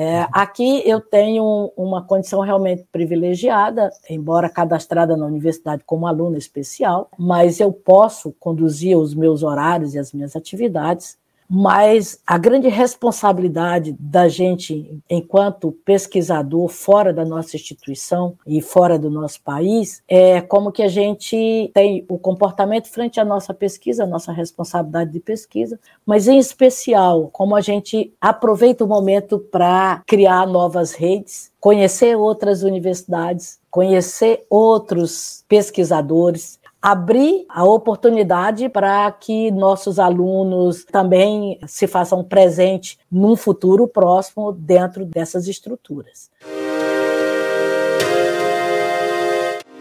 É, aqui eu tenho uma condição realmente privilegiada, embora cadastrada na universidade como aluna especial, mas eu posso conduzir os meus horários e as minhas atividades mas a grande responsabilidade da gente, enquanto pesquisador fora da nossa instituição e fora do nosso país, é como que a gente tem o comportamento frente à nossa pesquisa, a nossa responsabilidade de pesquisa, mas em especial como a gente aproveita o momento para criar novas redes, conhecer outras universidades, conhecer outros pesquisadores, abrir a oportunidade para que nossos alunos também se façam presente num futuro próximo dentro dessas estruturas.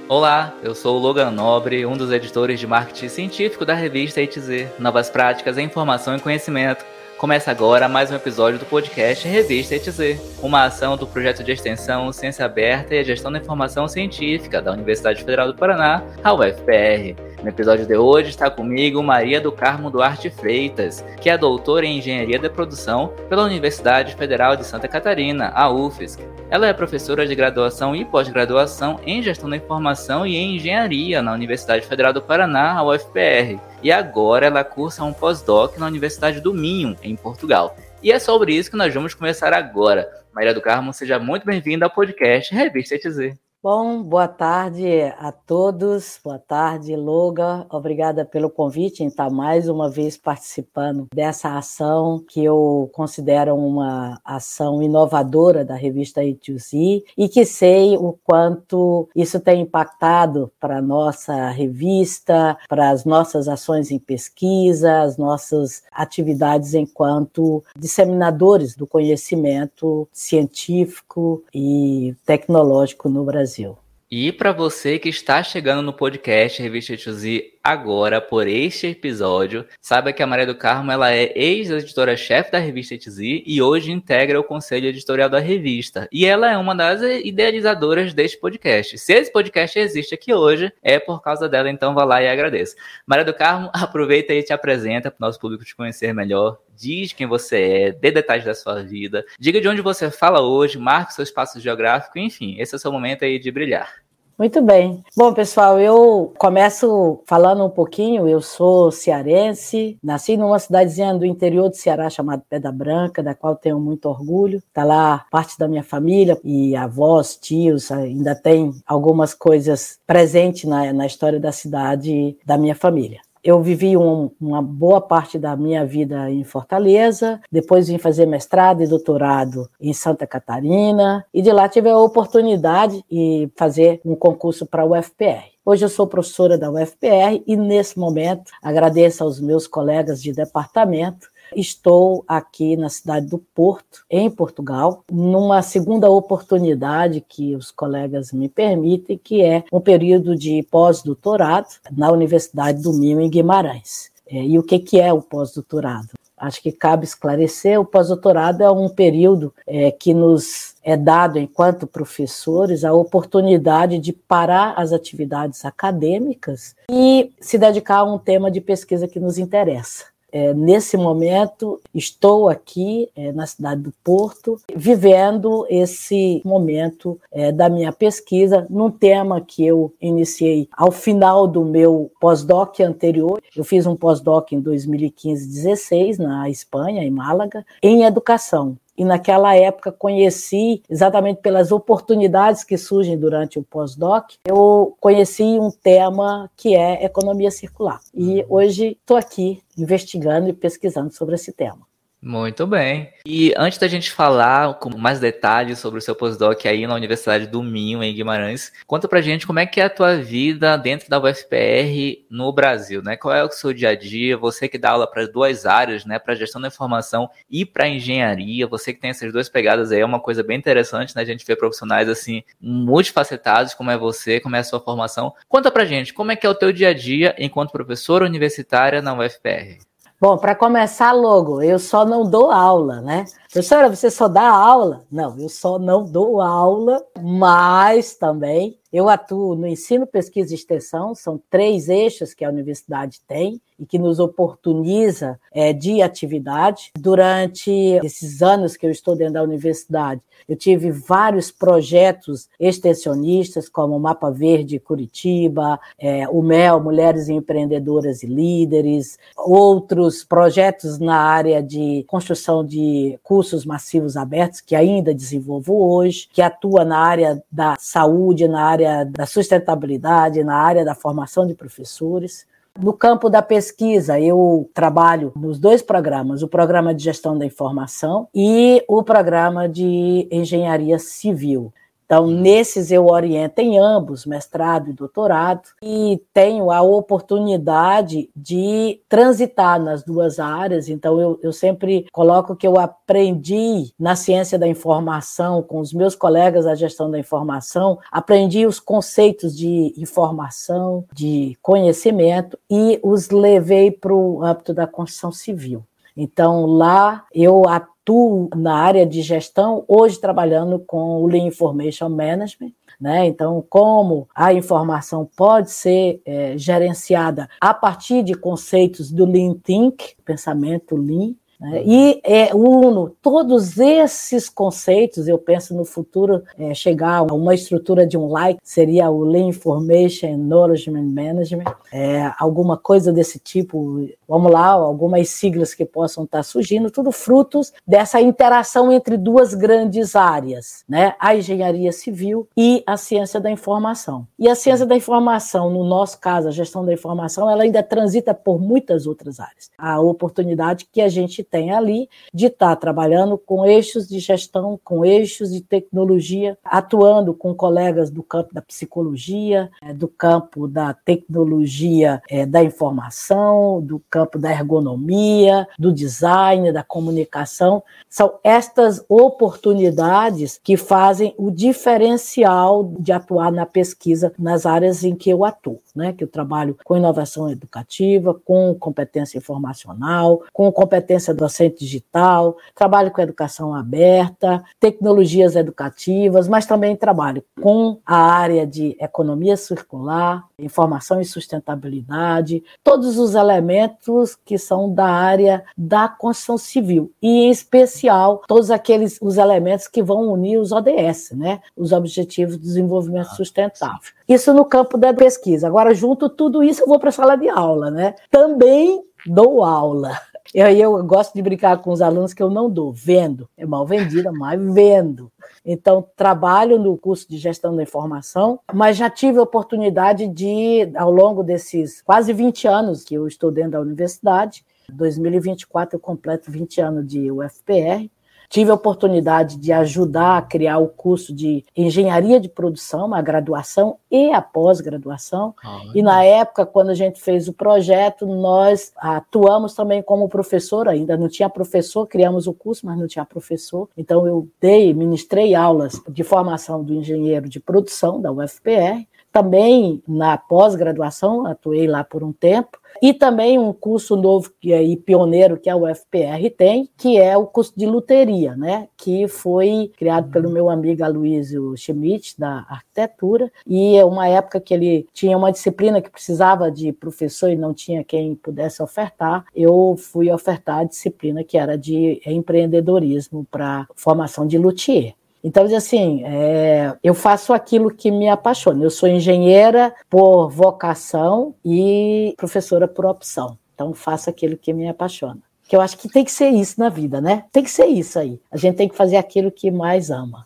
Olá, eu sou o Logan Nobre, um dos editores de marketing científico da revista ETZ, Novas Práticas em Informação e Conhecimento Começa agora mais um episódio do podcast Revista ETZ, uma ação do projeto de extensão Ciência Aberta e a Gestão da Informação Científica da Universidade Federal do Paraná, a UFPR. No episódio de hoje está comigo Maria do Carmo Duarte Freitas, que é doutora em Engenharia de Produção pela Universidade Federal de Santa Catarina, a UFSC. Ela é professora de graduação e pós-graduação em Gestão da Informação e em Engenharia na Universidade Federal do Paraná, a UFPR. E agora ela cursa um pós-doc na Universidade do Minho, em Portugal. E é sobre isso que nós vamos começar agora. Maria do Carmo, seja muito bem-vinda ao podcast Revista ETZ. Bom, boa tarde a todos. Boa tarde, Loga. Obrigada pelo convite em estar mais uma vez participando dessa ação que eu considero uma ação inovadora da revista E2Z e que sei o quanto isso tem impactado para a nossa revista, para as nossas ações em pesquisa, as nossas atividades enquanto disseminadores do conhecimento científico e tecnológico no Brasil. Brasil. E para você que está chegando no podcast Revista Tuzi agora por este episódio, saiba que a Maria do Carmo ela é ex-editora-chefe da revista TZ e hoje integra o conselho editorial da revista. E ela é uma das idealizadoras deste podcast. Se esse podcast existe aqui hoje, é por causa dela, então vá lá e agradeça. Maria do Carmo, aproveita e te apresenta para o nosso público te conhecer melhor. Diz quem você é, dê detalhes da sua vida, diga de onde você fala hoje, marque seu espaço geográfico, enfim, esse é o seu momento aí de brilhar. Muito bem. Bom, pessoal, eu começo falando um pouquinho. Eu sou cearense, nasci numa cidadezinha do interior do Ceará chamada Pedra Branca, da qual tenho muito orgulho. Está lá parte da minha família e avós, tios, ainda tem algumas coisas presentes na, na história da cidade da minha família eu vivi um, uma boa parte da minha vida em Fortaleza, depois vim fazer mestrado e doutorado em Santa Catarina, e de lá tive a oportunidade de fazer um concurso para a UFPR. Hoje eu sou professora da UFPR e, nesse momento, agradeço aos meus colegas de departamento Estou aqui na cidade do Porto, em Portugal, numa segunda oportunidade que os colegas me permitem, que é um período de pós-doutorado na Universidade do Minho, em Guimarães. É, e o que, é o pós-doutorado? Acho que cabe esclarecer: o pós-doutorado é um período é, que nos é dado, enquanto professores, a oportunidade de parar as atividades acadêmicas e se dedicar a um tema de pesquisa que nos interessa. É, nesse momento, estou aqui é, na cidade do Porto, vivendo esse momento é, da minha pesquisa num tema que eu iniciei ao final do meu pós-doc anterior. Eu fiz um pós-doc em 2015-16 na Espanha, em Málaga, em educação e naquela época conheci, exatamente pelas oportunidades que surgem durante o pós-doc, eu conheci um tema que é economia circular. E uhum. hoje estou aqui investigando e pesquisando sobre esse tema. Muito bem. E antes da gente falar com mais detalhes sobre o seu postdoc aí na Universidade do Minho, em Guimarães, conta pra gente como é que é a tua vida dentro da UFPR no Brasil, né? Qual é o seu dia a dia? Você que dá aula para duas áreas, né? Para gestão da informação e para engenharia, você que tem essas duas pegadas aí, é uma coisa bem interessante, né? A gente vê profissionais assim, multifacetados, como é você, como é a sua formação. Conta pra gente, como é que é o teu dia a dia enquanto professora universitária na UFPR? Bom, para começar logo, eu só não dou aula, né? Professora, você só dá aula? Não, eu só não dou aula, mas também eu atuo no ensino, pesquisa e extensão, são três eixos que a universidade tem e que nos oportuniza é, de atividade. Durante esses anos que eu estou dentro da universidade, eu tive vários projetos extensionistas, como o Mapa Verde Curitiba, é, o MEL, Mulheres Empreendedoras e Líderes, outros projetos na área de construção de cursos massivos abertos, que ainda desenvolvo hoje, que atua na área da saúde, na área da sustentabilidade, na área da formação de professores. No campo da pesquisa, eu trabalho nos dois programas, o programa de gestão da informação e o programa de engenharia civil. Então, nesses eu oriento em ambos, mestrado e doutorado, e tenho a oportunidade de transitar nas duas áreas. Então, eu, eu sempre coloco que eu aprendi na ciência da informação com os meus colegas da gestão da informação, aprendi os conceitos de informação, de conhecimento e os levei para o âmbito da construção civil. Então, lá eu atuo na área de gestão, hoje trabalhando com o Lean Information Management. Né? Então, como a informação pode ser é, gerenciada a partir de conceitos do Lean Think, pensamento Lean? E é, uno todos esses conceitos, eu penso no futuro é, chegar a uma estrutura de um like, seria o Lean Information Knowledge Management, é, alguma coisa desse tipo, vamos lá, algumas siglas que possam estar surgindo, tudo frutos dessa interação entre duas grandes áreas, né? a engenharia civil e a ciência da informação. E a ciência da informação, no nosso caso, a gestão da informação, ela ainda transita por muitas outras áreas. A oportunidade que a gente tem ali de estar trabalhando com eixos de gestão, com eixos de tecnologia, atuando com colegas do campo da psicologia, é, do campo da tecnologia é, da informação, do campo da ergonomia, do design, da comunicação. São estas oportunidades que fazem o diferencial de atuar na pesquisa nas áreas em que eu atuo, né? Que eu trabalho com inovação educativa, com competência informacional, com competência docente digital, trabalho com educação aberta, tecnologias educativas, mas também trabalho com a área de economia circular, informação e sustentabilidade, todos os elementos que são da área da construção civil e em especial todos aqueles os elementos que vão unir os ODS, né, os Objetivos de Desenvolvimento ah, Sustentável. Isso no campo da pesquisa. Agora junto tudo isso eu vou para a sala de aula, né? Também dou aula. Eu gosto de brincar com os alunos que eu não dou, vendo. É mal vendida, mas vendo. Então, trabalho no curso de gestão da informação, mas já tive a oportunidade de, ao longo desses quase 20 anos que eu estou dentro da universidade, 2024 eu completo 20 anos de UFPR, Tive a oportunidade de ajudar a criar o curso de engenharia de produção, a graduação e a pós-graduação. Ah, e na época, quando a gente fez o projeto, nós atuamos também como professor, ainda não tinha professor, criamos o curso, mas não tinha professor. Então eu dei, ministrei aulas de formação do engenheiro de produção da UFPR. Também na pós-graduação, atuei lá por um tempo, e também um curso novo que é, e pioneiro que a UFPR tem, que é o curso de luteria, né? Que foi criado pelo meu amigo Aloysio Schmidt, da arquitetura, e é uma época que ele tinha uma disciplina que precisava de professor e não tinha quem pudesse ofertar, eu fui ofertar a disciplina que era de empreendedorismo para formação de luthier. Então, assim, é, eu faço aquilo que me apaixona. Eu sou engenheira por vocação e professora por opção. Então, faço aquilo que me apaixona. Que eu acho que tem que ser isso na vida, né? Tem que ser isso aí. A gente tem que fazer aquilo que mais ama.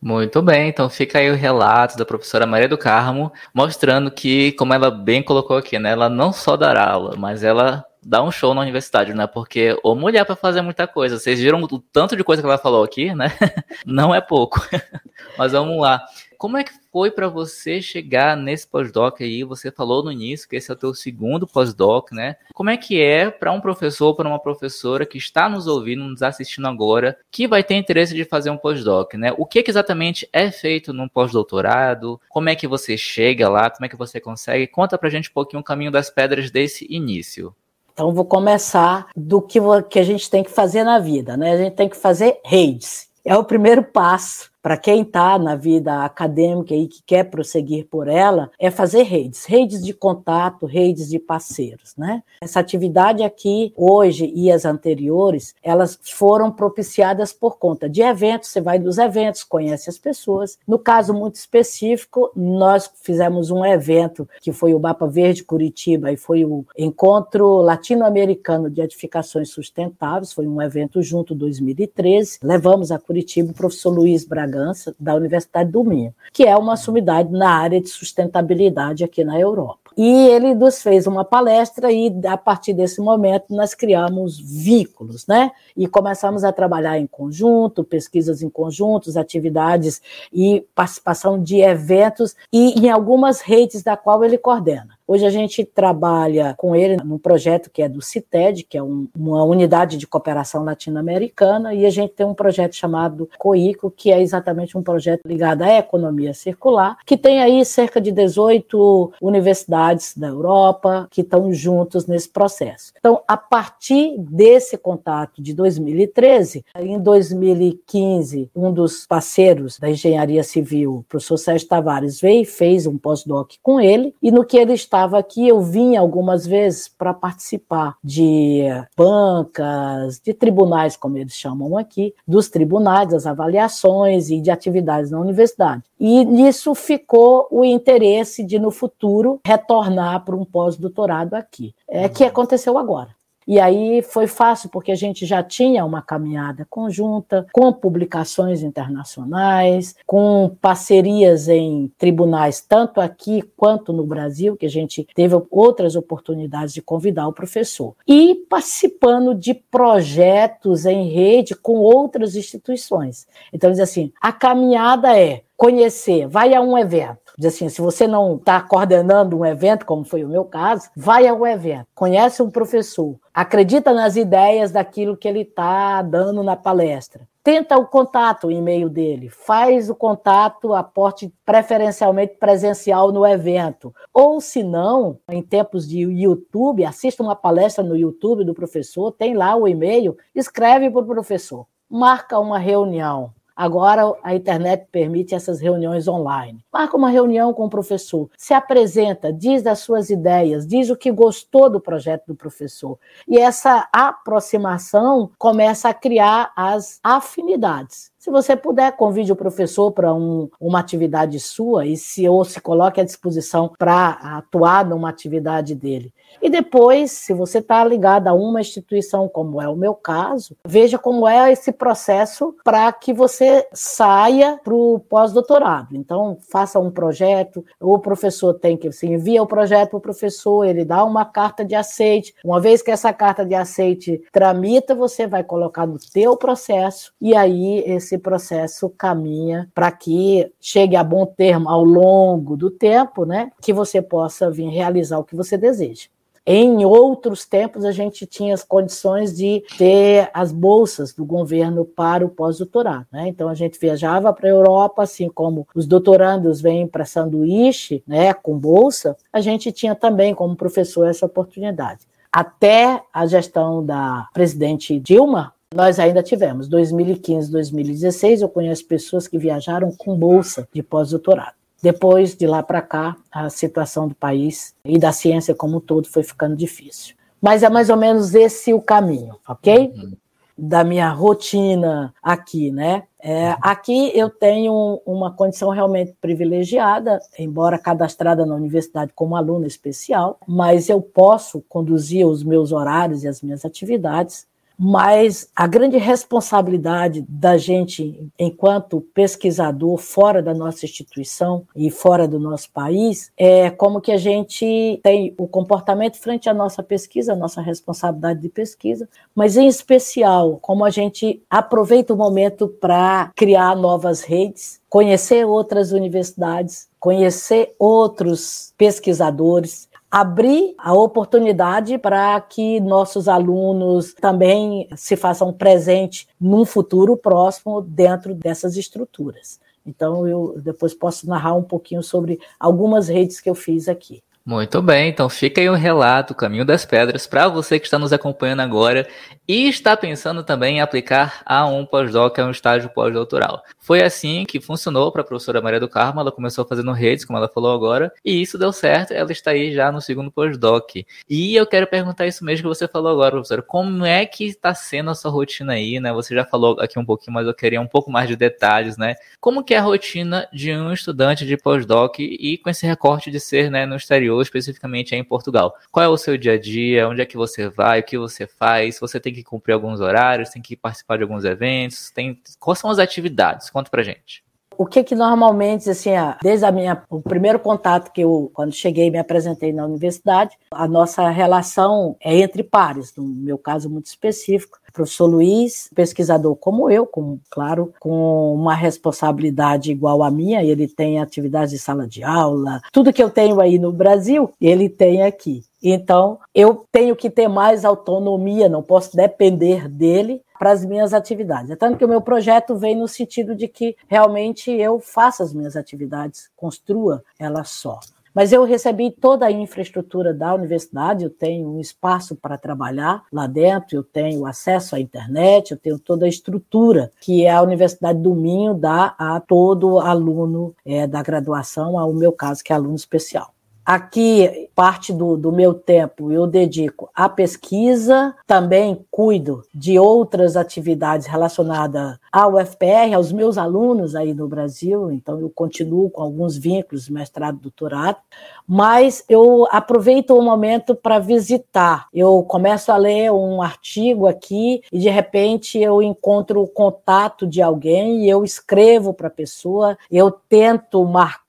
Muito bem, então fica aí o relato da professora Maria do Carmo, mostrando que, como ela bem colocou aqui, né, ela não só dará aula, mas ela dá um show na universidade, né? Porque ou mulher para fazer muita coisa. Vocês viram o tanto de coisa que ela falou aqui, né? Não é pouco. Mas vamos lá. Como é que foi para você chegar nesse pós-doc aí? Você falou no início que esse é o teu segundo pós-doc, né? Como é que é para um professor, para uma professora que está nos ouvindo, nos assistindo agora, que vai ter interesse de fazer um pós-doc, né? O que, que exatamente é feito num pós-doutorado? Como é que você chega lá? Como é que você consegue? Conta pra gente um pouquinho o caminho das pedras desse início. Então, vou começar do que, que a gente tem que fazer na vida, né? A gente tem que fazer redes. É o primeiro passo para quem está na vida acadêmica e que quer prosseguir por ela, é fazer redes, redes de contato, redes de parceiros, né? Essa atividade aqui, hoje e as anteriores, elas foram propiciadas por conta de eventos, você vai dos eventos, conhece as pessoas. No caso muito específico, nós fizemos um evento que foi o Mapa Verde Curitiba e foi o Encontro Latino-Americano de Edificações Sustentáveis, foi um evento junto 2013. Levamos a Curitiba o professor Luiz Braga Bragança, da Universidade do Minho, que é uma sumidade na área de sustentabilidade aqui na Europa. E ele nos fez uma palestra e a partir desse momento nós criamos vínculos, né? E começamos a trabalhar em conjunto, pesquisas em conjuntos, atividades e participação de eventos e em algumas redes da qual ele coordena. Hoje a gente trabalha com ele num projeto que é do CITED, que é um, uma unidade de cooperação latino-americana, e a gente tem um projeto chamado COICO, que é exatamente um projeto ligado à economia circular, que tem aí cerca de 18 universidades da Europa que estão juntos nesse processo. Então, a partir desse contato de 2013, em 2015, um dos parceiros da engenharia civil, o professor Sérgio Tavares, veio e fez um pós-doc com ele, e no que ele estava aqui, eu vinha algumas vezes para participar de bancas, de tribunais, como eles chamam aqui, dos tribunais, das avaliações e de atividades na universidade. E nisso ficou o interesse de, no futuro, retornar para um pós-doutorado aqui. É que aconteceu agora. E aí foi fácil, porque a gente já tinha uma caminhada conjunta, com publicações internacionais, com parcerias em tribunais, tanto aqui quanto no Brasil, que a gente teve outras oportunidades de convidar o professor, e participando de projetos em rede com outras instituições. Então, diz assim: a caminhada é conhecer, vai a um evento. Diz assim, se você não está coordenando um evento, como foi o meu caso, vai ao evento, conhece um professor, acredita nas ideias daquilo que ele está dando na palestra. Tenta o contato, o e-mail dele, faz o contato, aporte preferencialmente presencial no evento. Ou, se não, em tempos de YouTube, assista uma palestra no YouTube do professor, tem lá o e-mail, escreve para o professor, marca uma reunião, Agora a internet permite essas reuniões online. Marca uma reunião com o professor, se apresenta, diz das suas ideias, diz o que gostou do projeto do professor. E essa aproximação começa a criar as afinidades. Se você puder, convide o professor para um, uma atividade sua e se ou se coloque à disposição para atuar numa atividade dele. E depois, se você está ligado a uma instituição, como é o meu caso, veja como é esse processo para que você saia para o pós-doutorado. Então, faça um projeto, o professor tem que se envia o projeto para o professor, ele dá uma carta de aceite. Uma vez que essa carta de aceite tramita, você vai colocar no teu processo e aí esse esse processo caminha para que chegue a bom termo ao longo do tempo, né? Que você possa vir realizar o que você deseja. Em outros tempos, a gente tinha as condições de ter as bolsas do governo para o pós-doutorado. Né? Então, a gente viajava para a Europa, assim como os doutorandos vêm para sanduíche né, com bolsa, a gente tinha também, como professor, essa oportunidade. Até a gestão da presidente Dilma, nós ainda tivemos 2015, 2016, eu conheço pessoas que viajaram com bolsa de pós-doutorado. Depois de lá para cá, a situação do país e da ciência como um todo foi ficando difícil. Mas é mais ou menos esse o caminho, ok? Uhum. Da minha rotina aqui, né? É, aqui eu tenho uma condição realmente privilegiada, embora cadastrada na universidade como aluna especial, mas eu posso conduzir os meus horários e as minhas atividades mas a grande responsabilidade da gente, enquanto pesquisador, fora da nossa instituição e fora do nosso país, é como que a gente tem o comportamento frente à nossa pesquisa, a nossa responsabilidade de pesquisa, mas em especial, como a gente aproveita o momento para criar novas redes, conhecer outras universidades, conhecer outros pesquisadores, abrir a oportunidade para que nossos alunos também se façam presente num futuro próximo dentro dessas estruturas. Então, eu depois posso narrar um pouquinho sobre algumas redes que eu fiz aqui. Muito bem, então fica aí o um relato, o caminho das pedras, para você que está nos acompanhando agora e está pensando também em aplicar a um pós-doc, a um estágio pós-doutoral. Foi assim que funcionou para a professora Maria do Carmo, ela começou fazendo redes, como ela falou agora, e isso deu certo, ela está aí já no segundo pós-doc. E eu quero perguntar isso mesmo que você falou agora, professora, como é que está sendo a sua rotina aí, né? Você já falou aqui um pouquinho, mas eu queria um pouco mais de detalhes, né? Como que é a rotina de um estudante de pós-doc e com esse recorte de ser, né, no exterior, especificamente aí em Portugal? Qual é o seu dia a dia? Onde é que você vai? O que você faz? Você tem que que cumprir alguns horários, tem que participar de alguns eventos, tem quais são as atividades? Conta pra gente. O que que normalmente, assim, desde a minha, o primeiro contato que eu, quando cheguei me apresentei na universidade, a nossa relação é entre pares, no meu caso muito específico. Professor Luiz, pesquisador como eu, com, claro, com uma responsabilidade igual à minha, ele tem atividades de sala de aula, tudo que eu tenho aí no Brasil, ele tem aqui. Então, eu tenho que ter mais autonomia, não posso depender dele para as minhas atividades. É tanto que o meu projeto vem no sentido de que realmente eu faça as minhas atividades, construa elas só. Mas eu recebi toda a infraestrutura da universidade, eu tenho um espaço para trabalhar lá dentro, eu tenho acesso à internet, eu tenho toda a estrutura que a Universidade do Minho dá a todo aluno é, da graduação, ao meu caso, que é aluno especial. Aqui, parte do, do meu tempo eu dedico à pesquisa, também cuido de outras atividades relacionadas ao UFPR, aos meus alunos aí no Brasil, então eu continuo com alguns vínculos, mestrado, doutorado, mas eu aproveito o momento para visitar. Eu começo a ler um artigo aqui e de repente eu encontro o contato de alguém e eu escrevo para a pessoa, eu tento marcar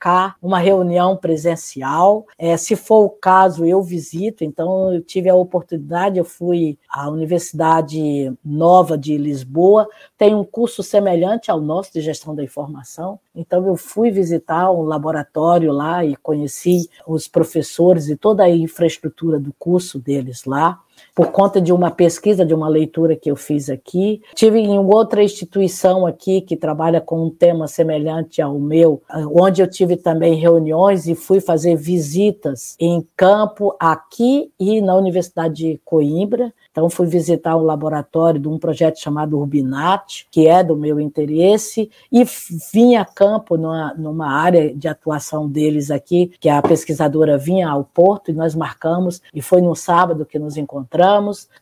uma reunião presencial. É, se for o caso, eu visito. Então, eu tive a oportunidade, eu fui à Universidade Nova de Lisboa, tem um curso semelhante ao nosso de gestão da informação. Então, eu fui visitar um laboratório lá e conheci os professores e toda a infraestrutura do curso deles lá por conta de uma pesquisa, de uma leitura que eu fiz aqui. Tive em outra instituição aqui que trabalha com um tema semelhante ao meu, onde eu tive também reuniões e fui fazer visitas em campo aqui e na Universidade de Coimbra. Então, fui visitar um laboratório de um projeto chamado Urbinat, que é do meu interesse, e vim a campo numa, numa área de atuação deles aqui, que a pesquisadora vinha ao Porto, e nós marcamos, e foi no sábado que nos encontramos.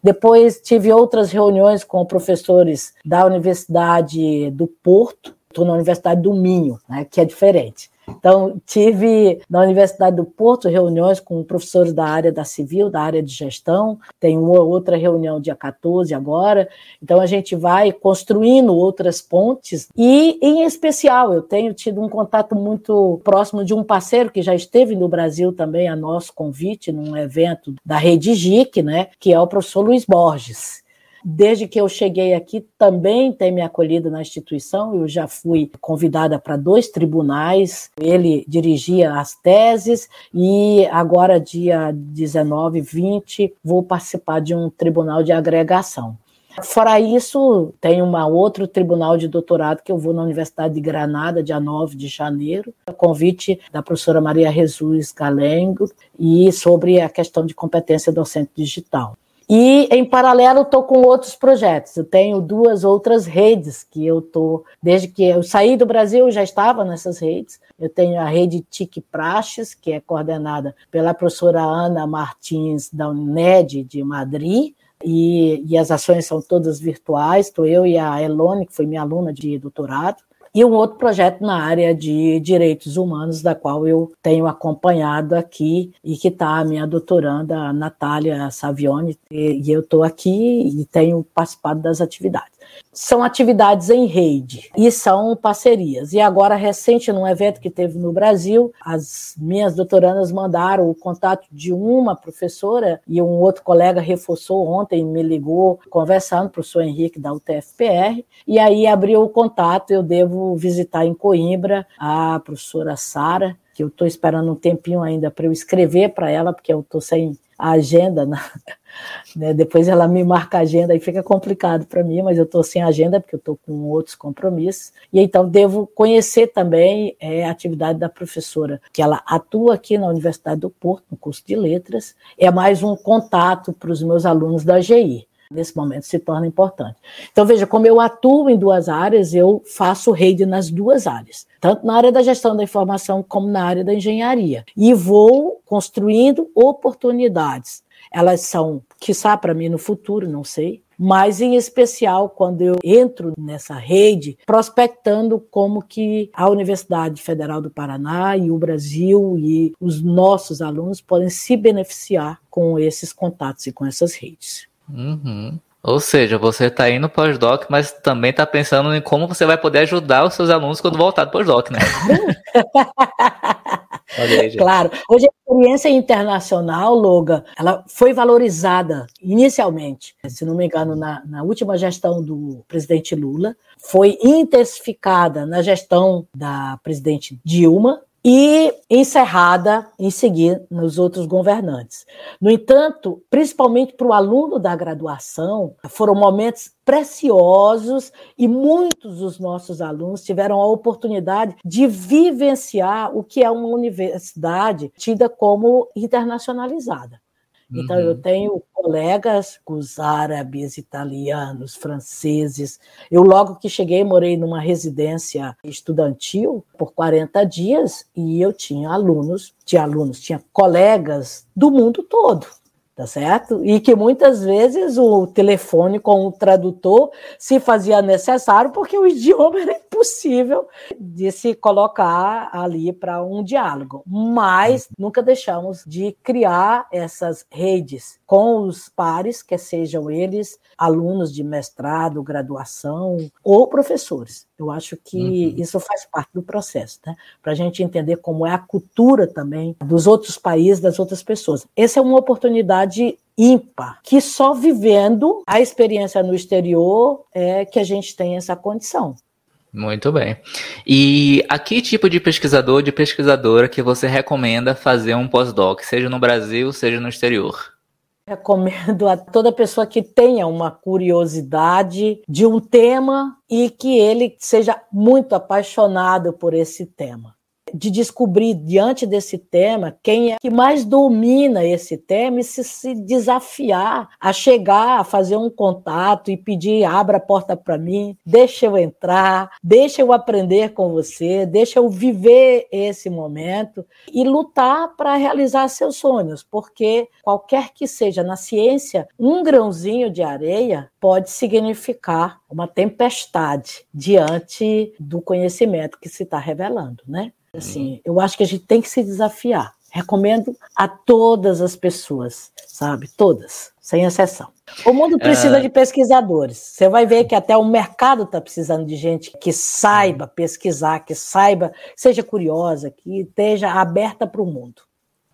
Depois, tive outras reuniões com professores da Universidade do Porto, estou na Universidade do Minho, né, que é diferente. Então, tive na Universidade do Porto reuniões com professores da área da civil, da área de gestão, tem uma outra reunião dia 14 agora. Então, a gente vai construindo outras pontes e, em especial, eu tenho tido um contato muito próximo de um parceiro que já esteve no Brasil também a nosso convite, num evento da Rede GIC, né, que é o professor Luiz Borges. Desde que eu cheguei aqui, também tem me acolhido na instituição. Eu já fui convidada para dois tribunais. Ele dirigia as teses e agora, dia 19, 20, vou participar de um tribunal de agregação. Fora isso, tem um outro tribunal de doutorado que eu vou na Universidade de Granada, dia 9 de janeiro, convite da professora Maria Jesus Galengo, e sobre a questão de competência docente digital. E, em paralelo, estou com outros projetos. Eu tenho duas outras redes que eu estou, desde que eu saí do Brasil, já estava nessas redes. Eu tenho a rede TIC Praxes, que é coordenada pela professora Ana Martins, da UNED de Madrid, e, e as ações são todas virtuais. Estou eu e a Elone, que foi minha aluna de doutorado e um outro projeto na área de direitos humanos, da qual eu tenho acompanhado aqui e que está a minha doutoranda, Natália Savione, e eu estou aqui e tenho participado das atividades são atividades em rede e são parcerias. E agora, recente, num evento que teve no Brasil, as minhas doutorandas mandaram o contato de uma professora e um outro colega reforçou ontem, me ligou, conversando, o professor Henrique da UTFPR, e aí abriu o contato, eu devo visitar em Coimbra a professora Sara, que eu estou esperando um tempinho ainda para eu escrever para ela, porque eu estou sem a agenda, né? depois ela me marca a agenda e fica complicado para mim, mas eu estou sem agenda porque eu estou com outros compromissos. E então devo conhecer também é, a atividade da professora, que ela atua aqui na Universidade do Porto, no curso de letras, é mais um contato para os meus alunos da GI nesse momento se torna importante. Então, veja, como eu atuo em duas áreas, eu faço rede nas duas áreas, tanto na área da gestão da informação como na área da engenharia. E vou construindo oportunidades. Elas são, quiçá para mim no futuro, não sei, mas em especial quando eu entro nessa rede, prospectando como que a Universidade Federal do Paraná e o Brasil e os nossos alunos podem se beneficiar com esses contatos e com essas redes. Uhum. Ou seja, você está indo pós-doc, mas também está pensando em como você vai poder ajudar os seus alunos quando voltar do pós-doc, né? aí, claro. Hoje a experiência internacional, Loga, ela foi valorizada inicialmente, se não me engano, na, na última gestão do presidente Lula, foi intensificada na gestão da presidente Dilma, e encerrada em seguir nos outros governantes. No entanto, principalmente para o aluno da graduação, foram momentos preciosos e muitos dos nossos alunos tiveram a oportunidade de vivenciar o que é uma universidade tida como internacionalizada. Então, uhum. eu tenho colegas, os árabes, italianos, franceses. Eu, logo que cheguei, morei numa residência estudantil por 40 dias e eu tinha alunos, tinha alunos, tinha colegas do mundo todo tá certo? E que muitas vezes o telefone com o tradutor se fazia necessário porque o idioma era impossível de se colocar ali para um diálogo. Mas nunca deixamos de criar essas redes com os pares, que sejam eles alunos de mestrado, graduação ou professores. Eu acho que uhum. isso faz parte do processo, né? Para a gente entender como é a cultura também dos outros países, das outras pessoas. Essa é uma oportunidade ímpar, que só vivendo a experiência no exterior é que a gente tem essa condição. Muito bem. E a que tipo de pesquisador, de pesquisadora que você recomenda fazer um pós-doc, seja no Brasil, seja no exterior? Recomendo a toda pessoa que tenha uma curiosidade de um tema e que ele seja muito apaixonado por esse tema de descobrir diante desse tema quem é que mais domina esse tema e se, se desafiar a chegar, a fazer um contato e pedir abra a porta para mim, deixa eu entrar, deixa eu aprender com você, deixa eu viver esse momento e lutar para realizar seus sonhos, porque qualquer que seja na ciência, um grãozinho de areia pode significar uma tempestade diante do conhecimento que se está revelando, né? Assim, eu acho que a gente tem que se desafiar. Recomendo a todas as pessoas, sabe? Todas, sem exceção. O mundo precisa é... de pesquisadores. Você vai ver que até o mercado está precisando de gente que saiba pesquisar, que saiba, seja curiosa, que esteja aberta para o mundo.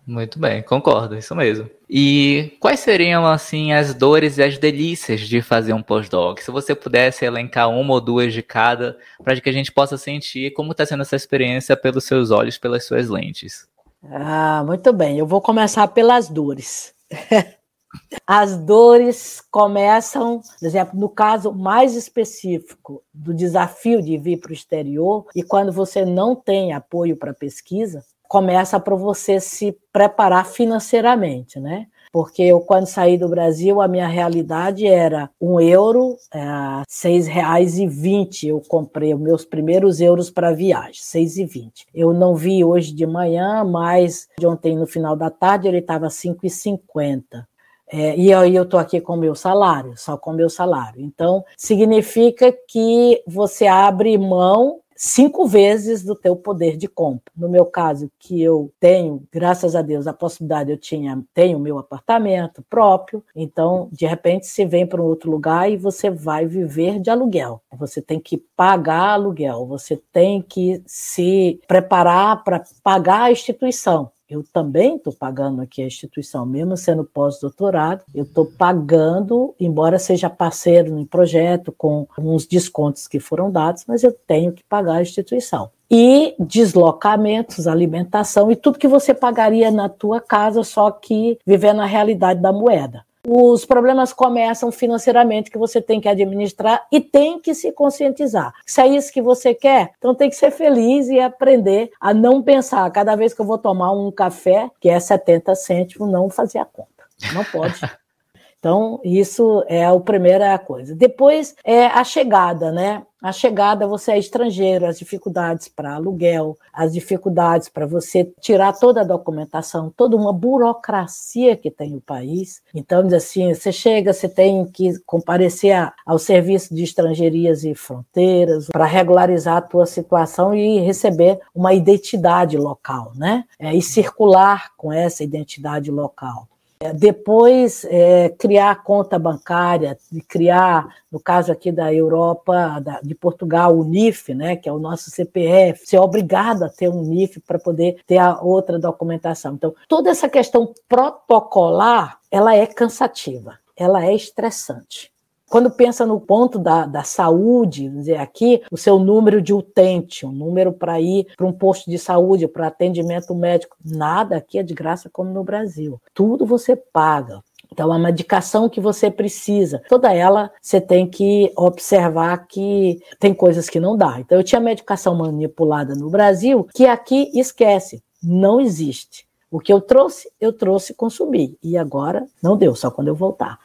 Muito bem, concordo, isso mesmo. E quais seriam, assim, as dores e as delícias de fazer um pós-doc? Se você pudesse elencar uma ou duas de cada, para que a gente possa sentir como está sendo essa experiência pelos seus olhos, pelas suas lentes. Ah, muito bem. Eu vou começar pelas dores. As dores começam, por exemplo, no caso mais específico do desafio de vir para o exterior, e quando você não tem apoio para pesquisa, começa para você se preparar financeiramente, né? Porque eu, quando saí do Brasil, a minha realidade era um euro, é, seis reais e vinte. Eu comprei os meus primeiros euros para viagem, seis e vinte. Eu não vi hoje de manhã, mas de ontem no final da tarde ele estava cinco e cinquenta. É, e aí eu estou aqui com meu salário, só com meu salário. Então, significa que você abre mão cinco vezes do teu poder de compra. No meu caso, que eu tenho, graças a Deus, a possibilidade, eu tinha, tenho meu apartamento próprio, então, de repente, você vem para um outro lugar e você vai viver de aluguel. Você tem que pagar aluguel, você tem que se preparar para pagar a instituição. Eu também estou pagando aqui a instituição, mesmo sendo pós-doutorado, eu estou pagando, embora seja parceiro em projeto, com uns descontos que foram dados, mas eu tenho que pagar a instituição. e deslocamentos, alimentação e tudo que você pagaria na tua casa, só que vivendo a realidade da moeda. Os problemas começam financeiramente que você tem que administrar e tem que se conscientizar. Se é isso que você quer, então tem que ser feliz e aprender a não pensar cada vez que eu vou tomar um café, que é 70 cêntimos, não fazer a conta. Não pode. Então, isso é a primeira coisa. Depois é a chegada, né? A chegada, você é estrangeiro, as dificuldades para aluguel, as dificuldades para você tirar toda a documentação, toda uma burocracia que tem o país. Então, diz assim, você chega, você tem que comparecer ao serviço de estrangerias e fronteiras para regularizar a tua situação e receber uma identidade local, né? É, e circular com essa identidade local. É, depois, é, criar conta bancária, criar, no caso aqui da Europa, da, de Portugal, o NIF, né, que é o nosso CPF, ser obrigado a ter um NIF para poder ter a outra documentação. Então, toda essa questão protocolar, ela é cansativa, ela é estressante. Quando pensa no ponto da, da saúde, dizer aqui, o seu número de utente, um número para ir para um posto de saúde, para atendimento médico, nada aqui é de graça como no Brasil. Tudo você paga. Então, a medicação que você precisa, toda ela você tem que observar que tem coisas que não dá. Então, eu tinha medicação manipulada no Brasil que aqui esquece, não existe. O que eu trouxe, eu trouxe e consumi. E agora não deu, só quando eu voltar.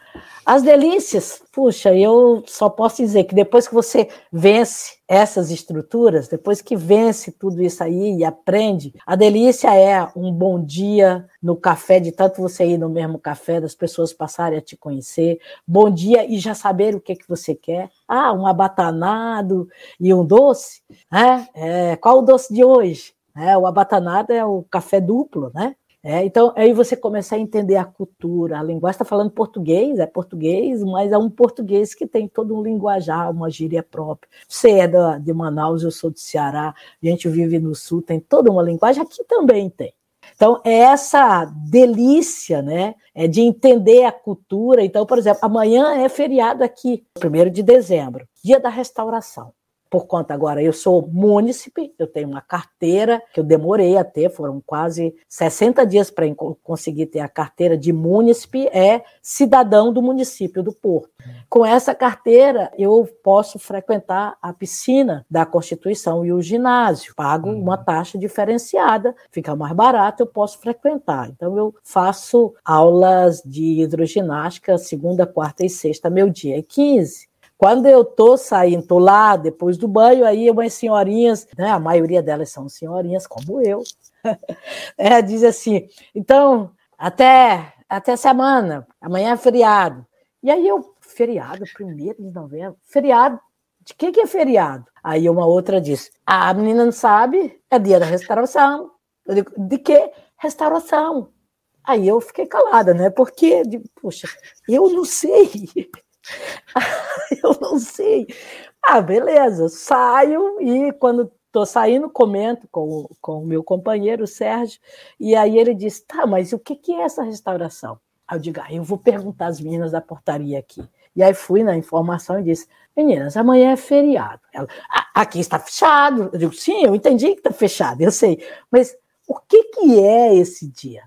As delícias, puxa, eu só posso dizer que depois que você vence essas estruturas, depois que vence tudo isso aí e aprende, a delícia é um bom dia no café, de tanto você ir no mesmo café, das pessoas passarem a te conhecer, bom dia e já saber o que, que você quer. Ah, um abatanado e um doce, né? É, qual o doce de hoje? É, o abatanado é o café duplo, né? É, então, aí você começa a entender a cultura, a linguagem. Está falando português, é português, mas é um português que tem todo um linguajar, uma gíria própria. Você é da, de Manaus, eu sou do Ceará, a gente vive no Sul, tem toda uma linguagem, aqui também tem. Então, é essa delícia né, é de entender a cultura. Então, por exemplo, amanhã é feriado aqui, 1 de dezembro, dia da restauração por conta agora, eu sou munícipe, eu tenho uma carteira que eu demorei a ter, foram quase 60 dias para conseguir ter a carteira de munícipe, é cidadão do município do Porto. Com essa carteira, eu posso frequentar a piscina da Constituição e o ginásio. Pago uhum. uma taxa diferenciada, fica mais barato, eu posso frequentar. Então, eu faço aulas de hidroginástica segunda, quarta e sexta, meu dia é 15. Quando eu tô saindo, tô lá depois do banho, aí umas senhorinhas, né, a maioria delas são senhorinhas como eu, é, diz assim, então, até, até semana, amanhã é feriado. E aí eu, feriado, primeiro de novembro, feriado, de que que é feriado? Aí uma outra diz, a menina não sabe, é dia da restauração. Eu digo, de que? Restauração. Aí eu fiquei calada, né? Porque, puxa, eu não sei. eu não sei. Ah, beleza, saio e quando estou saindo, comento com, com o meu companheiro, o Sérgio, e aí ele diz: tá, mas o que, que é essa restauração? Aí eu digo: ah, eu vou perguntar às meninas da portaria aqui. E aí fui na informação e disse: meninas, amanhã é feriado. Ela, ah, aqui está fechado. Eu digo: sim, eu entendi que está fechado, eu sei. Mas o que, que é esse dia?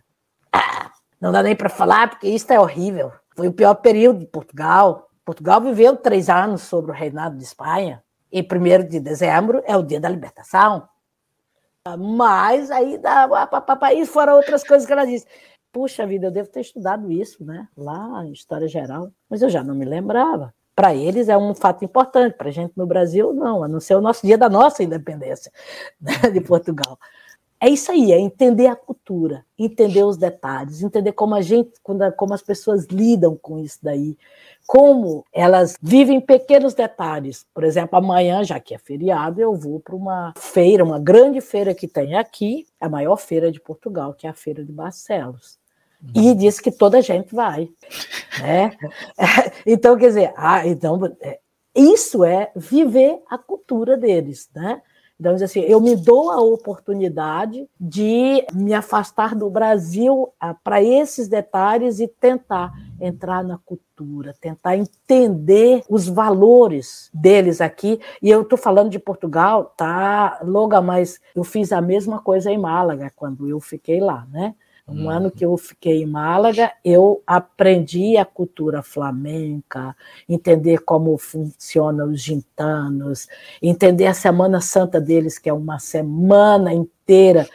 Ah, não dá nem para falar, porque isso é horrível. Foi o pior período de Portugal. Portugal viveu três anos sobre o reinado de Espanha, e 1 de dezembro é o dia da libertação. Mas aí país fora outras coisas que ela disse. Puxa vida, eu devo ter estudado isso, né? Lá em História Geral, mas eu já não me lembrava. Para eles é um fato importante, para a gente no Brasil, não, a não ser o nosso dia da nossa independência né, de Portugal. É isso aí, é entender a cultura, entender os detalhes, entender como a gente, como as pessoas lidam com isso daí, como elas vivem pequenos detalhes. Por exemplo, amanhã, já que é feriado, eu vou para uma feira, uma grande feira que tem aqui, a maior feira de Portugal, que é a Feira de Barcelos. E uhum. diz que toda a gente vai. Né? Então, quer dizer, ah, então, é, isso é viver a cultura deles, né? Então, assim, eu me dou a oportunidade de me afastar do Brasil ah, para esses detalhes e tentar entrar na cultura, tentar entender os valores deles aqui. E eu estou falando de Portugal, tá, Loga, mas eu fiz a mesma coisa em Málaga quando eu fiquei lá, né? Um hum. ano que eu fiquei em Málaga, eu aprendi a cultura flamenca, entender como funcionam os gintanos, entender a Semana Santa deles, que é uma semana inteira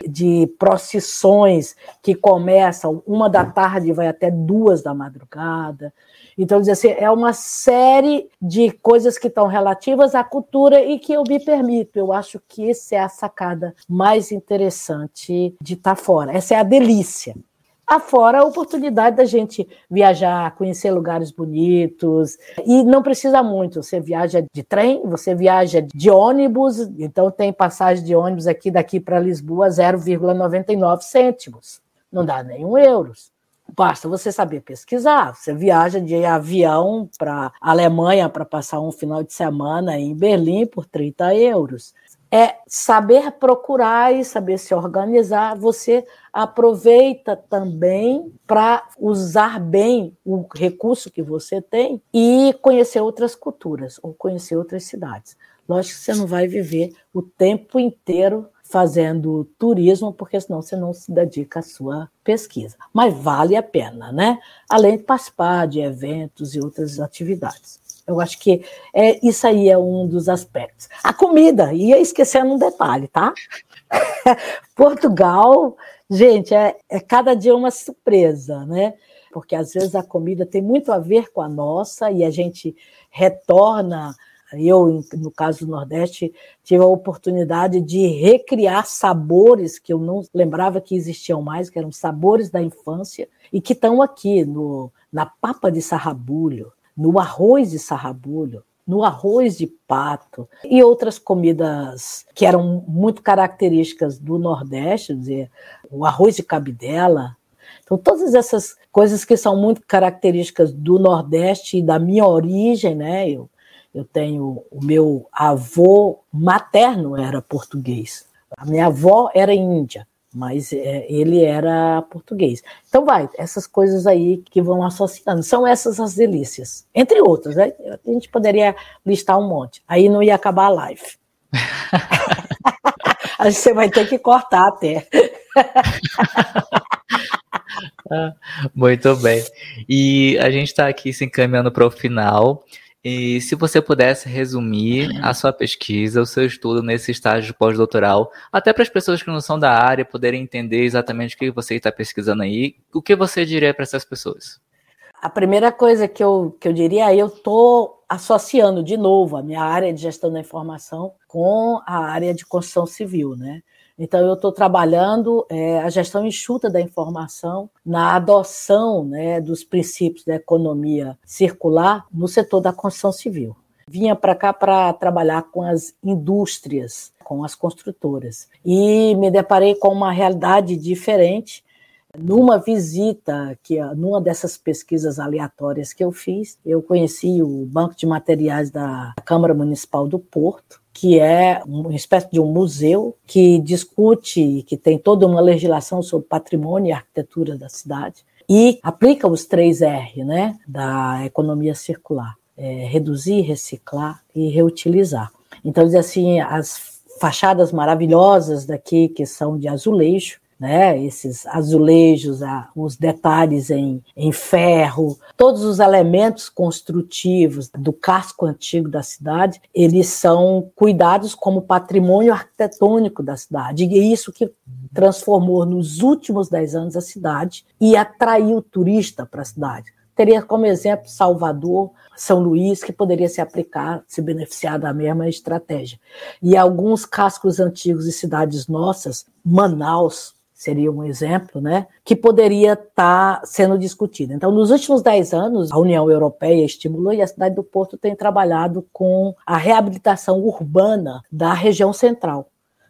de procissões que começam uma da tarde e vai até duas da madrugada. Então, dizer assim, é uma série de coisas que estão relativas à cultura e que eu me permito. Eu acho que essa é a sacada mais interessante de estar fora. Essa é a delícia. Afora a oportunidade da gente viajar, conhecer lugares bonitos. E não precisa muito. Você viaja de trem, você viaja de ônibus. Então, tem passagem de ônibus aqui daqui para Lisboa 0,99 cêntimos. Não dá nem um euros. Basta você saber pesquisar. Você viaja de avião para Alemanha para passar um final de semana em Berlim por 30 euros. É saber procurar e saber se organizar. Você aproveita também para usar bem o recurso que você tem e conhecer outras culturas ou conhecer outras cidades. Lógico que você não vai viver o tempo inteiro fazendo turismo, porque senão você não se dedica à sua pesquisa. Mas vale a pena, né? Além de participar de eventos e outras atividades. Eu acho que é, isso aí é um dos aspectos. A comida, ia esquecendo um detalhe, tá? Portugal, gente, é, é cada dia uma surpresa, né? Porque às vezes a comida tem muito a ver com a nossa e a gente retorna eu, no caso do Nordeste, tive a oportunidade de recriar sabores que eu não lembrava que existiam mais, que eram sabores da infância, e que estão aqui no, na papa de sarrabulho, no arroz de sarrabulho, no arroz de pato e outras comidas que eram muito características do Nordeste, dizer, o arroz de cabidela. Então, todas essas coisas que são muito características do Nordeste e da minha origem, né? Eu eu tenho o meu avô materno era português. A minha avó era índia, mas é, ele era português. Então vai, essas coisas aí que vão associando, são essas as delícias, entre outras. Né? A gente poderia listar um monte, aí não ia acabar a live. Que você vai ter que cortar até. Muito bem. E a gente está aqui se encaminhando para o final. E se você pudesse resumir a sua pesquisa, o seu estudo nesse estágio pós-doutoral, até para as pessoas que não são da área poderem entender exatamente o que você está pesquisando aí, o que você diria para essas pessoas? A primeira coisa que eu, que eu diria, eu estou associando de novo a minha área de gestão da informação com a área de construção civil, né? Então, eu estou trabalhando é, a gestão enxuta da informação na adoção né, dos princípios da economia circular no setor da construção civil. Vinha para cá para trabalhar com as indústrias, com as construtoras, e me deparei com uma realidade diferente numa visita, que numa dessas pesquisas aleatórias que eu fiz, eu conheci o Banco de Materiais da Câmara Municipal do Porto, que é uma espécie de um museu que discute, que tem toda uma legislação sobre patrimônio e arquitetura da cidade e aplica os três R, né, da economia circular: é, reduzir, reciclar e reutilizar. Então, diz assim, as fachadas maravilhosas daqui que são de azulejo, né, esses azulejos, os detalhes em, em ferro, todos os elementos construtivos do casco antigo da cidade, eles são cuidados como patrimônio arquitetônico da cidade. E é isso que transformou nos últimos dez anos a cidade e atraiu o turista para a cidade. Teria como exemplo Salvador, São Luís, que poderia se aplicar, se beneficiar da mesma estratégia. E alguns cascos antigos e cidades nossas, Manaus, seria um exemplo, né, que poderia estar tá sendo discutido. Então, nos últimos dez anos, a União Europeia estimulou e a cidade do Porto tem trabalhado com a reabilitação urbana da região central.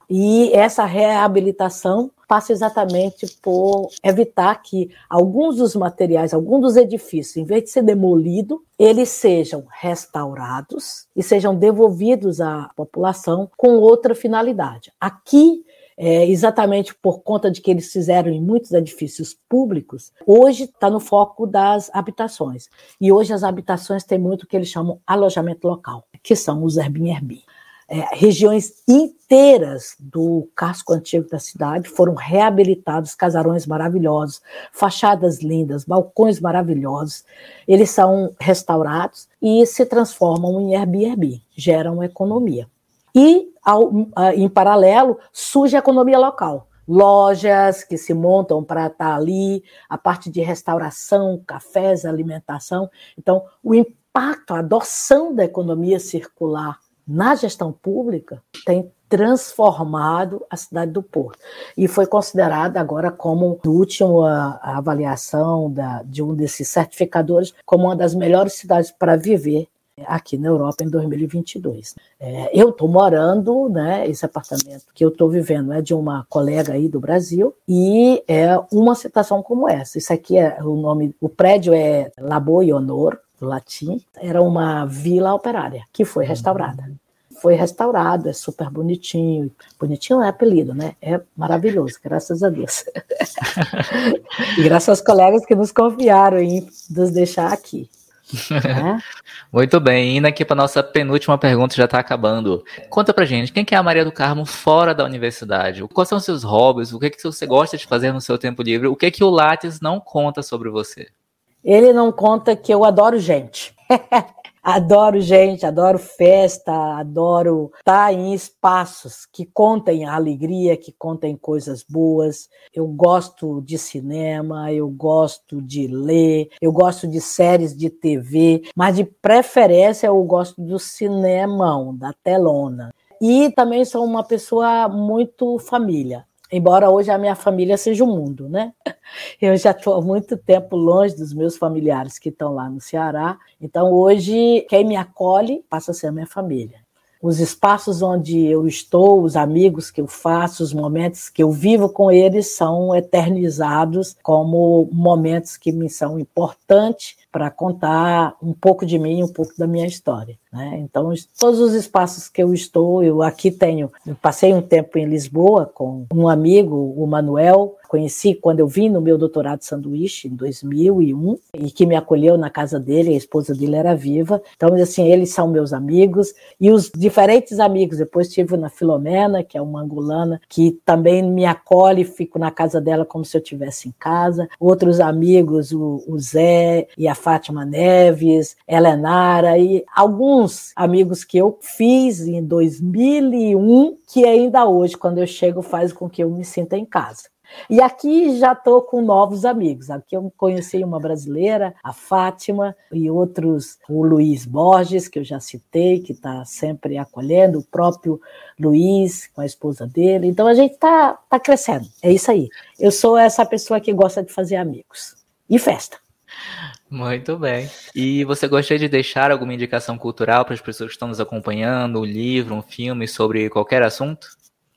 E essa reabilitação passa exatamente por evitar que alguns dos materiais, alguns dos edifícios, em vez de ser demolido, eles sejam restaurados e sejam devolvidos à população com outra finalidade. Aqui é, exatamente por conta de que eles fizeram em muitos edifícios públicos, hoje está no foco das habitações. E hoje as habitações têm muito o que eles chamam alojamento local, que são os Airbnb. É, regiões inteiras do casco antigo da cidade foram reabilitados, casarões maravilhosos, fachadas lindas, balcões maravilhosos. Eles são restaurados e se transformam em Airbnb, geram economia. E, ao, em paralelo, surge a economia local. Lojas que se montam para estar ali, a parte de restauração, cafés, alimentação. Então, o impacto, a adoção da economia circular na gestão pública tem transformado a cidade do Porto. E foi considerada agora como, no último a, a avaliação da, de um desses certificadores, como uma das melhores cidades para viver aqui na Europa em 2022. É, eu estou morando, né, esse apartamento que eu estou vivendo é de uma colega aí do Brasil e é uma situação como essa. Isso aqui é o nome, o prédio é Labo Honor, do latim, era uma vila operária que foi restaurada. Foi restaurado, é super bonitinho. Bonitinho é apelido, né? É maravilhoso, graças a Deus. e graças aos colegas que nos confiaram em nos deixar aqui. É? Muito bem, indo aqui para nossa penúltima pergunta, já está acabando. Conta pra gente, quem que é a Maria do Carmo fora da universidade? Quais são os seus hobbies? O que, que você gosta de fazer no seu tempo livre? O que, que o Lattes não conta sobre você? Ele não conta que eu adoro gente. Adoro gente, adoro festa, adoro estar em espaços que contem a alegria, que contem coisas boas. Eu gosto de cinema, eu gosto de ler, eu gosto de séries de TV, mas de preferência eu gosto do cinemão, da telona. E também sou uma pessoa muito família embora hoje a minha família seja o mundo, né? Eu já estou há muito tempo longe dos meus familiares que estão lá no Ceará, então hoje quem me acolhe passa a ser a minha família. Os espaços onde eu estou, os amigos que eu faço, os momentos que eu vivo com eles são eternizados como momentos que me são importantes para contar um pouco de mim, um pouco da minha história. Né? Então, todos os espaços que eu estou, eu aqui tenho, eu passei um tempo em Lisboa com um amigo, o Manuel, conheci quando eu vim no meu doutorado de sanduíche em 2001 e que me acolheu na casa dele, a esposa dele era viva. Então, assim, eles são meus amigos e os diferentes amigos. Depois tive na Filomena, que é uma angolana, que também me acolhe, fico na casa dela como se eu estivesse em casa. Outros amigos, o, o Zé e a Fátima Neves, Helenara e alguns amigos que eu fiz em 2001 que ainda hoje, quando eu chego, faz com que eu me sinta em casa. E aqui já estou com novos amigos. Aqui eu conheci uma brasileira, a Fátima, e outros, o Luiz Borges, que eu já citei, que está sempre acolhendo, o próprio Luiz, com a esposa dele. Então a gente está tá crescendo. É isso aí. Eu sou essa pessoa que gosta de fazer amigos. E festa. Muito bem. E você gostaria de deixar alguma indicação cultural para as pessoas que estão nos acompanhando, um livro, um filme sobre qualquer assunto?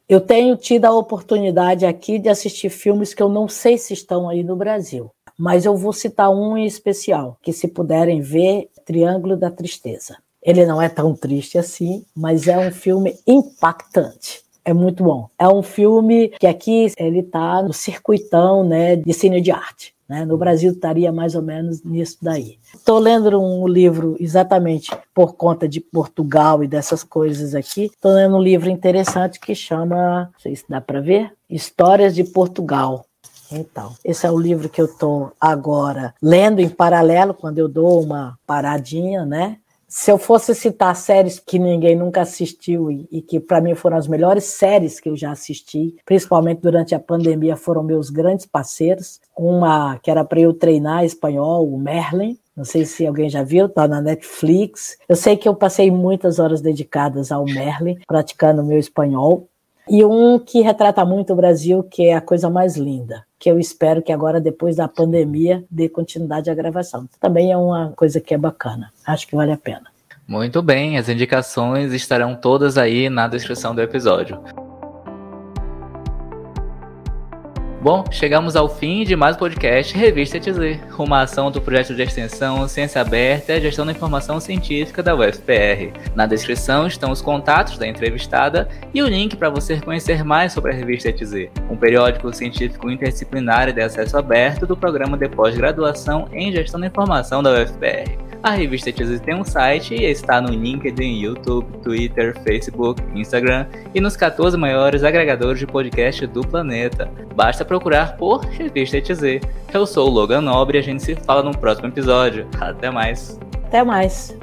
Eu tenho tido a oportunidade aqui de assistir filmes que eu não sei se estão aí no Brasil, mas eu vou citar um em especial, que se puderem ver, Triângulo da Tristeza. Ele não é tão triste assim, mas é um filme impactante. É muito bom. É um filme que aqui ele está no circuitão né, de cine de arte. Né? No Brasil estaria mais ou menos nisso daí. Estou lendo um livro exatamente por conta de Portugal e dessas coisas aqui. Estou lendo um livro interessante que chama, não sei se dá para ver, Histórias de Portugal. Então, esse é o livro que eu estou agora lendo em paralelo, quando eu dou uma paradinha, né? Se eu fosse citar séries que ninguém nunca assistiu e, e que para mim foram as melhores séries que eu já assisti, principalmente durante a pandemia, foram meus grandes parceiros. Uma que era para eu treinar espanhol, o Merlin. Não sei se alguém já viu, tá na Netflix. Eu sei que eu passei muitas horas dedicadas ao Merlin, praticando meu espanhol. E um que retrata muito o Brasil, que é a coisa mais linda, que eu espero que agora, depois da pandemia, dê continuidade à gravação. Também é uma coisa que é bacana. Acho que vale a pena. Muito bem, as indicações estarão todas aí na descrição do episódio. Bom, chegamos ao fim de mais um podcast Revista ETZ, uma ação do projeto de extensão Ciência Aberta e Gestão da Informação Científica da UFPR. Na descrição estão os contatos da entrevistada e o link para você conhecer mais sobre a Revista ETZ, um periódico científico interdisciplinar de acesso aberto do programa de pós-graduação em Gestão da Informação da UFPR. A revista ETZ tem um site e está no LinkedIn, YouTube, Twitter, Facebook, Instagram e nos 14 maiores agregadores de podcast do planeta. Basta procurar por Revista ETZ. Eu sou o Logan Nobre e a gente se fala no próximo episódio. Até mais. Até mais.